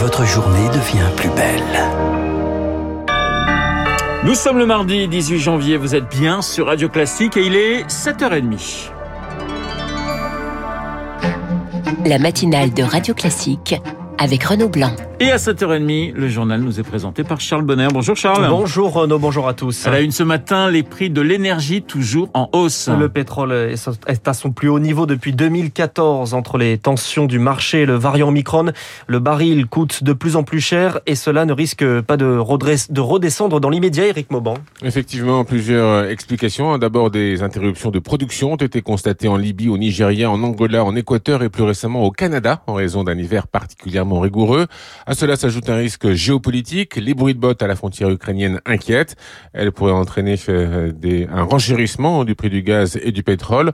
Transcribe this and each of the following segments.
votre journée devient plus belle. Nous sommes le mardi 18 janvier, vous êtes bien sur Radio Classique et il est 7h30. La matinale de Radio Classique avec Renaud Blanc. Et à 7h30, le journal nous est présenté par Charles Bonner. Bonjour Charles. Bonjour Renaud, bonjour à tous. À la une ce matin, les prix de l'énergie toujours en hausse. Le pétrole est à son plus haut niveau depuis 2014 entre les tensions du marché et le variant Omicron. Le baril coûte de plus en plus cher et cela ne risque pas de, redescendre dans l'immédiat, Eric Mauban. Effectivement, plusieurs explications. D'abord, des interruptions de production ont été constatées en Libye, au Nigeria, en Angola, en Équateur et plus récemment au Canada en raison d'un hiver particulièrement rigoureux. À cela s'ajoute un risque géopolitique. Les bruits de bottes à la frontière ukrainienne inquiètent. Elles pourraient entraîner euh, un renchérissement du prix du gaz et du pétrole.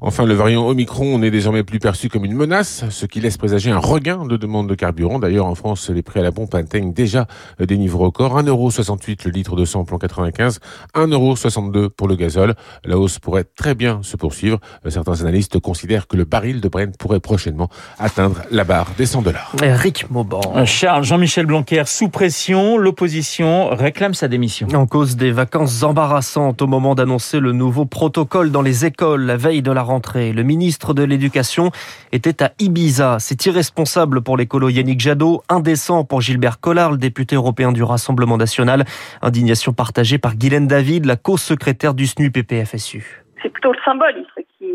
Enfin, le variant Omicron n'est désormais plus perçu comme une menace, ce qui laisse présager un regain de demande de carburant. D'ailleurs, en France, les prix à la pompe atteignent déjà des niveaux records. 1,68€ le litre de samplon 95, 1,62€ pour le gazole. La hausse pourrait très bien se poursuivre. Certains analystes considèrent que le baril de Brent pourrait prochainement atteindre la barre des 100 dollars. Eric Mauban. Charles, Jean-Michel Blanquer, sous pression, l'opposition réclame sa démission. En cause des vacances embarrassantes au moment d'annoncer le nouveau protocole dans les écoles la veille de la rentrée. Le ministre de l'Éducation était à Ibiza. C'est irresponsable pour l'écolo Yannick Jadot, indécent pour Gilbert Collard, le député européen du Rassemblement national. Indignation partagée par Guylaine David, la co-secrétaire du SNU-PPFSU. C'est plutôt le symbole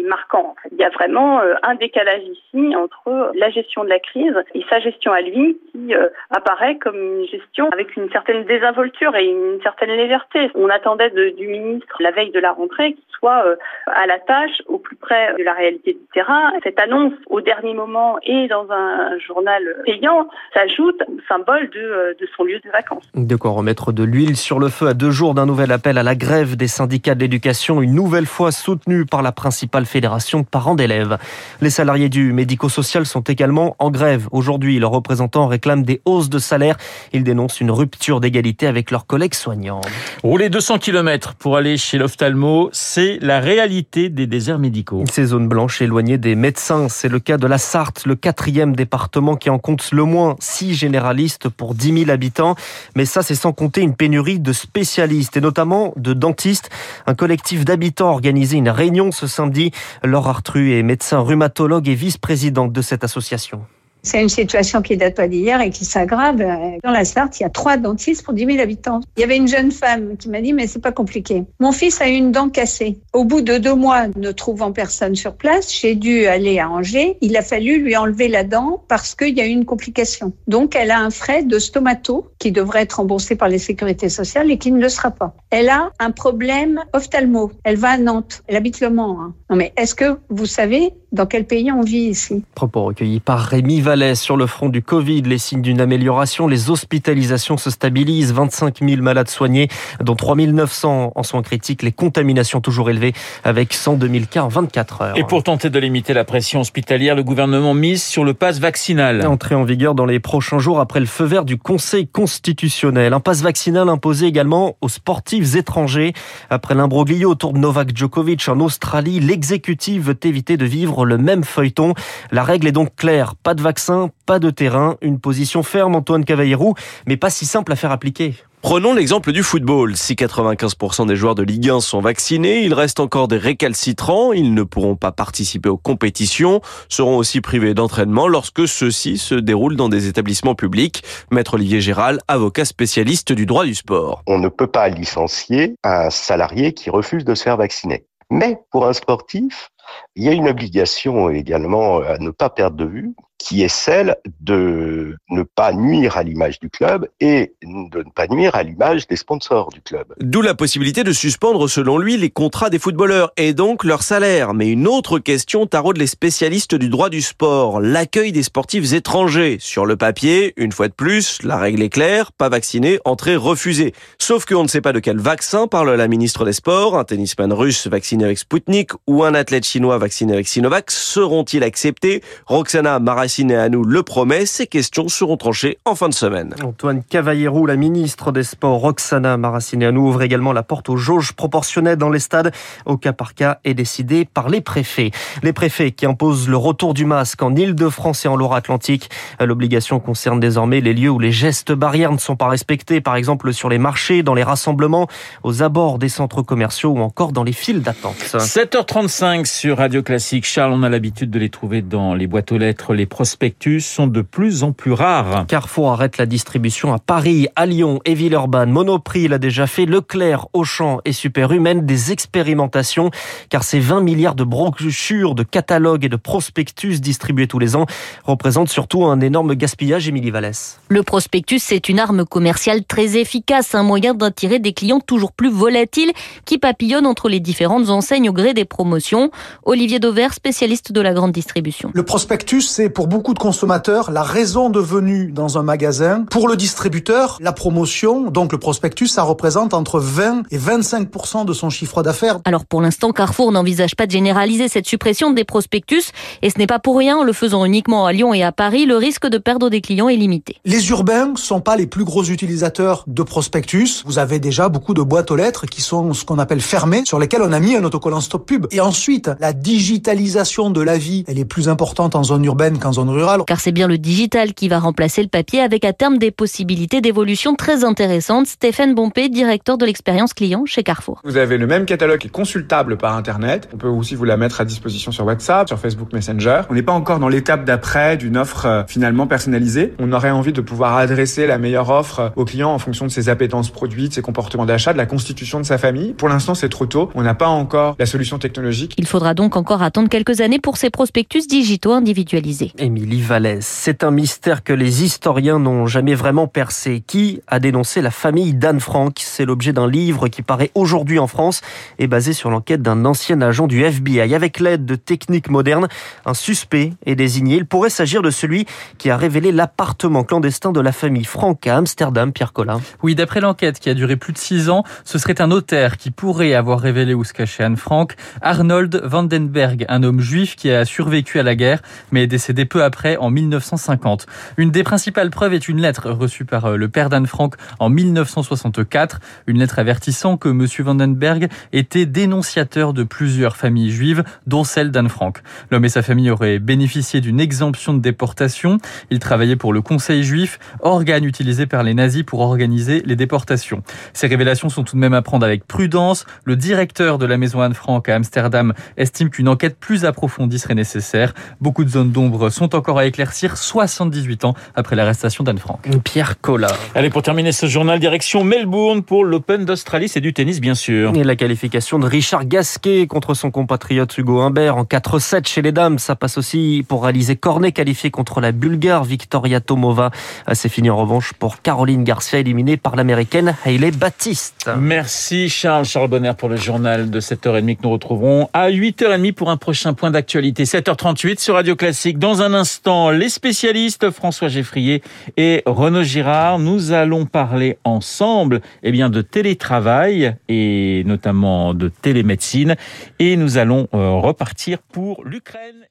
marquant. Il y a vraiment euh, un décalage ici entre la gestion de la crise et sa gestion à lui qui euh, apparaît comme une gestion avec une certaine désinvolture et une certaine légèreté. On attendait du ministre la veille de la rentrée qu'il soit euh, à la tâche, au plus près de la réalité du terrain. Cette annonce au dernier moment et dans un journal payant s'ajoute symbole de, de son lieu de vacances. De quoi remettre de l'huile sur le feu à deux jours d'un nouvel appel à la grève des syndicats de l'éducation, une nouvelle fois soutenu par la principale fédération de parents d'élèves. Les salariés du médico-social sont également en grève. Aujourd'hui, leurs représentants réclament des hausses de salaire. Ils dénoncent une rupture d'égalité avec leurs collègues soignants. Rouler 200 km pour aller chez l'ophtalmo, c'est la réalité des déserts médicaux. Ces zones blanches éloignées des médecins, c'est le cas de la Sarthe, le quatrième département qui en compte le moins 6 généralistes pour 10 000 habitants. Mais ça, c'est sans compter une pénurie de spécialistes et notamment de dentistes. Un collectif d'habitants a organisé une réunion ce samedi. Laure Artru est médecin rhumatologue et vice-présidente de cette association. C'est une situation qui date pas d'hier et qui s'aggrave. Dans la Sarthe, il y a trois dentistes pour 10 000 habitants. Il y avait une jeune femme qui m'a dit, mais c'est pas compliqué. Mon fils a une dent cassée. Au bout de deux mois, ne trouvant personne sur place, j'ai dû aller à Angers. Il a fallu lui enlever la dent parce qu'il y a eu une complication. Donc, elle a un frais de stomato qui devrait être remboursé par les sécurités sociales et qui ne le sera pas. Elle a un problème ophtalmo. Elle va à Nantes. Elle habite Le Mans. Hein. Non, mais est-ce que vous savez dans quel pays on vit ici? Propos recueillis par Rémi Vallès sur le front du Covid. Les signes d'une amélioration, les hospitalisations se stabilisent. 25 000 malades soignés, dont 3 900 en soins critiques. Les contaminations toujours élevées avec 102 000 cas en 24 heures. Et pour tenter de limiter la pression hospitalière, le gouvernement mise sur le pass vaccinal. Entrée en vigueur dans les prochains jours après le feu vert du Conseil constitutionnel. Un pass vaccinal imposé également aux sportifs étrangers. Après l'imbroglio autour de Novak Djokovic en Australie, l'exécutif veut éviter de vivre le même feuilleton. La règle est donc claire, pas de vaccin, pas de terrain, une position ferme Antoine Cavallero, mais pas si simple à faire appliquer. Prenons l'exemple du football. Si 95% des joueurs de Ligue 1 sont vaccinés, il reste encore des récalcitrants. Ils ne pourront pas participer aux compétitions, seront aussi privés d'entraînement lorsque ceux-ci se déroulent dans des établissements publics. Maître Olivier Géral, avocat spécialiste du droit du sport. On ne peut pas licencier un salarié qui refuse de se faire vacciner. Mais pour un sportif, il y a une obligation également à ne pas perdre de vue, qui est celle de ne pas nuire à l'image du club et de ne pas nuire à l'image des sponsors du club. D'où la possibilité de suspendre, selon lui, les contrats des footballeurs et donc leur salaire. Mais une autre question taraude les spécialistes du droit du sport, l'accueil des sportifs étrangers. Sur le papier, une fois de plus, la règle est claire, pas vacciné, entrée refusée. Sauf qu'on ne sait pas de quel vaccin parle la ministre des Sports, un tennisman russe vacciné avec Sputnik ou un athlète chinois vacciné avec Sinovac, seront-ils acceptés? Roxana Maracineanu le promet, ces questions seront tranchées en fin de semaine. Antoine Cavallero, la ministre des Sports, Roxana Maracineanu, ouvre également la porte aux jauges proportionnelles dans les stades, au cas par cas, est décidé par les préfets. Les préfets qui imposent le retour du masque en Ile-de-France et en Loire-Atlantique. L'obligation concerne désormais les lieux où les gestes barrières ne sont pas respectés, par exemple sur les marchés, dans les rassemblements, aux abords des centres commerciaux ou encore dans les files d'attente. 7h35 sur Radio Classique. Charles, on a l'habitude de les trouver dans les boîtes aux lettres. Les prospectus sont de plus en plus rares. Carrefour arrête la distribution à Paris, à Lyon et Villeurbanne. Monoprix l'a déjà fait. Leclerc, Auchan et Superhumaine des expérimentations car ces 20 milliards de brochures, de catalogues et de prospectus distribués tous les ans représentent surtout un énorme gaspillage, Émilie Vallès. Le prospectus, c'est une arme commerciale très efficace, un moyen d'attirer des clients toujours plus volatiles qui papillonnent entre les différentes enseignes au gré des promotions. Olivier Dauvert, spécialiste de la grande distribution. Le prospectus, c'est pour beaucoup de consommateurs la raison de venue dans un magasin. Pour le distributeur, la promotion, donc le prospectus, ça représente entre 20 et 25% de son chiffre d'affaires. Alors pour l'instant, Carrefour n'envisage pas de généraliser cette suppression des prospectus et ce n'est pas pour rien, en le faisant uniquement à Lyon et à Paris, le risque de perdre des clients est limité. Les urbains sont pas les plus gros utilisateurs de prospectus. Vous avez déjà beaucoup de boîtes aux lettres qui sont ce qu'on appelle fermées, sur lesquelles on a mis un autocollant stop pub. Et ensuite, la digitalisation de la vie, elle est plus importante en zone urbaine qu'en zone rurale. Car c'est bien le digital qui va remplacer le papier avec à terme des possibilités d'évolution très intéressantes. Stéphane Bompé, directeur de l'expérience client chez Carrefour. Vous avez le même catalogue qui est consultable par Internet. On peut aussi vous la mettre à disposition sur WhatsApp, sur Facebook Messenger. On n'est pas encore dans l'étape d'après d'une offre euh, finalement personnalisée. On aurait envie de pouvoir adresser la meilleure offre au client en fonction de ses appétences produits, de ses comportements d'achat, de la constitution de sa famille. Pour l'instant, c'est trop tôt. On n'a pas encore la solution technologique. Il faudra donc encore attendre quelques années pour ces prospectus digitaux individualisés. Émilie Vallès, c'est un mystère que les historiens n'ont jamais vraiment percé. Qui a dénoncé la famille d'Anne Frank? C'est l'objet d'un livre qui paraît aujourd'hui en France et basé sur l'enquête d'un ancien agent du FBI. Avec l'aide de techniques modernes, un suspect est désigné. Il pourrait s'agir de celui qui a révélé l'appartement clandestin de la famille Frank à Amsterdam, Pierre Collin. Oui, d'après l'enquête qui a duré plus de six ans, ce serait un notaire qui pourrait avoir révélé où se cachait Anne Frank, Arnold Vandenberg, un homme juif qui a survécu à la guerre, mais est décédé peu après, en 1950. Une des principales preuves est une lettre reçue par euh, le père d'Anne Frank en 1964, une lettre avertissant que M. Vandenberg était dénonciateur de plusieurs familles juives, dont celle d'Anne Frank. L'homme et sa famille auraient bénéficié d'une exemption de déportation. Il travaillait pour le Conseil juif, organe utilisé par les nazis pour organiser les déportations. Ces révélations sont tout de même à prendre avec prudence. Le directeur de la maison Anne Frank à Amsterdam estime qu'une enquête plus approfondie serait nécessaire. Beaucoup de zones d'ombre sont encore à éclaircir 78 ans après l'arrestation d'Anne Frank. Pierre Collard. Allez, pour terminer ce journal, direction Melbourne pour l'Open d'Australie. C'est du tennis, bien sûr. Et la qualification de Richard Gasquet contre son compatriote Hugo Humbert en 4-7 chez les dames. Ça passe aussi pour réaliser Cornet qualifié contre la Bulgare Victoria Tomova. C'est fini en revanche pour Caroline Garcia éliminée par l'américaine Hailey Baptiste. Merci Charles, Charles Bonner pour le journal de 7h30 que nous retrouverons à 8h30 pour un prochain point d'actualité. 7h38 sur Radio Classique. Dans un instant, les spécialistes François Geffrier et Renaud Girard, nous allons parler ensemble eh bien, de télétravail et notamment de télémédecine et nous allons euh, repartir pour l'Ukraine.